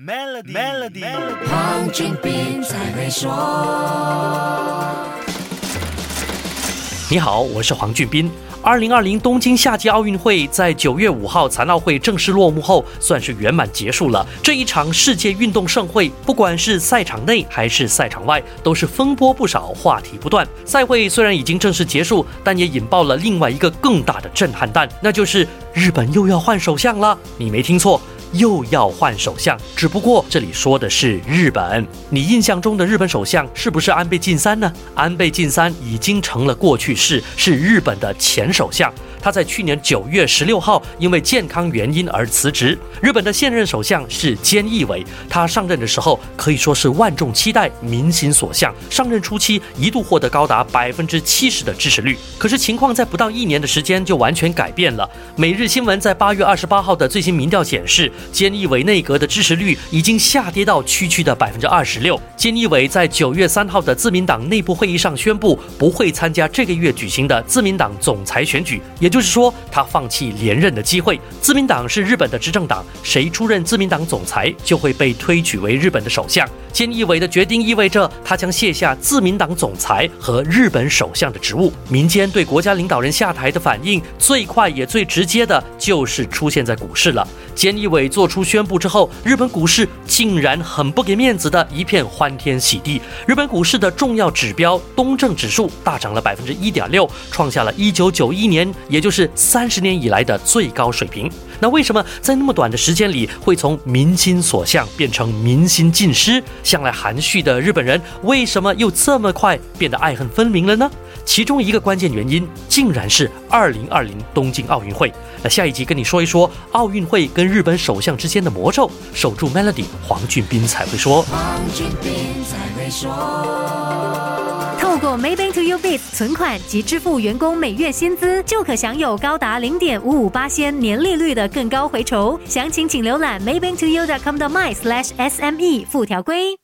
Melody，Melody，黄俊斌才会说。你好，我是黄俊斌。二零二零东京夏季奥运会在九月五号残奥会正式落幕后，算是圆满结束了。这一场世界运动盛会，不管是赛场内还是赛场外，都是风波不少，话题不断。赛会虽然已经正式结束，但也引爆了另外一个更大的震撼弹，那就是日本又要换首相了。你没听错。又要换首相，只不过这里说的是日本。你印象中的日本首相是不是安倍晋三呢？安倍晋三已经成了过去式，是日本的前首相。他在去年九月十六号因为健康原因而辞职。日本的现任首相是菅义伟，他上任的时候可以说是万众期待、民心所向。上任初期一度获得高达百分之七十的支持率，可是情况在不到一年的时间就完全改变了。每日新闻在八月二十八号的最新民调显示，菅义伟内阁的支持率已经下跌到区区的百分之二十六。菅义伟在九月三号的自民党内部会议上宣布，不会参加这个月举行的自民党总裁选举，也就是说，他放弃连任的机会。自民党是日本的执政党，谁出任自民党总裁，就会被推举为日本的首相。菅义伟的决定意味着他将卸下自民党总裁和日本首相的职务。民间对国家领导人下台的反应最快也最直接的就是出现在股市了。菅义伟做出宣布之后，日本股市竟然很不给面子的一片欢天喜地。日本股市的重要指标东证指数大涨了百分之一点六，创下了一九九一年。也就是三十年以来的最高水平。那为什么在那么短的时间里会从民心所向变成民心尽失？向来含蓄的日本人为什么又这么快变得爱恨分明了呢？其中一个关键原因，竟然是二零二零东京奥运会。那下一集跟你说一说奥运会跟日本首相之间的魔咒。守住 Melody，黄俊斌才会说。黄俊斌才会说。透过 Maybank to You Bit 存款及支付员工每月薪资，就可享有高达零点五五八仙年利率的更高回酬。详情请浏览 Maybank to You dot com 的 my slash SME 附条规。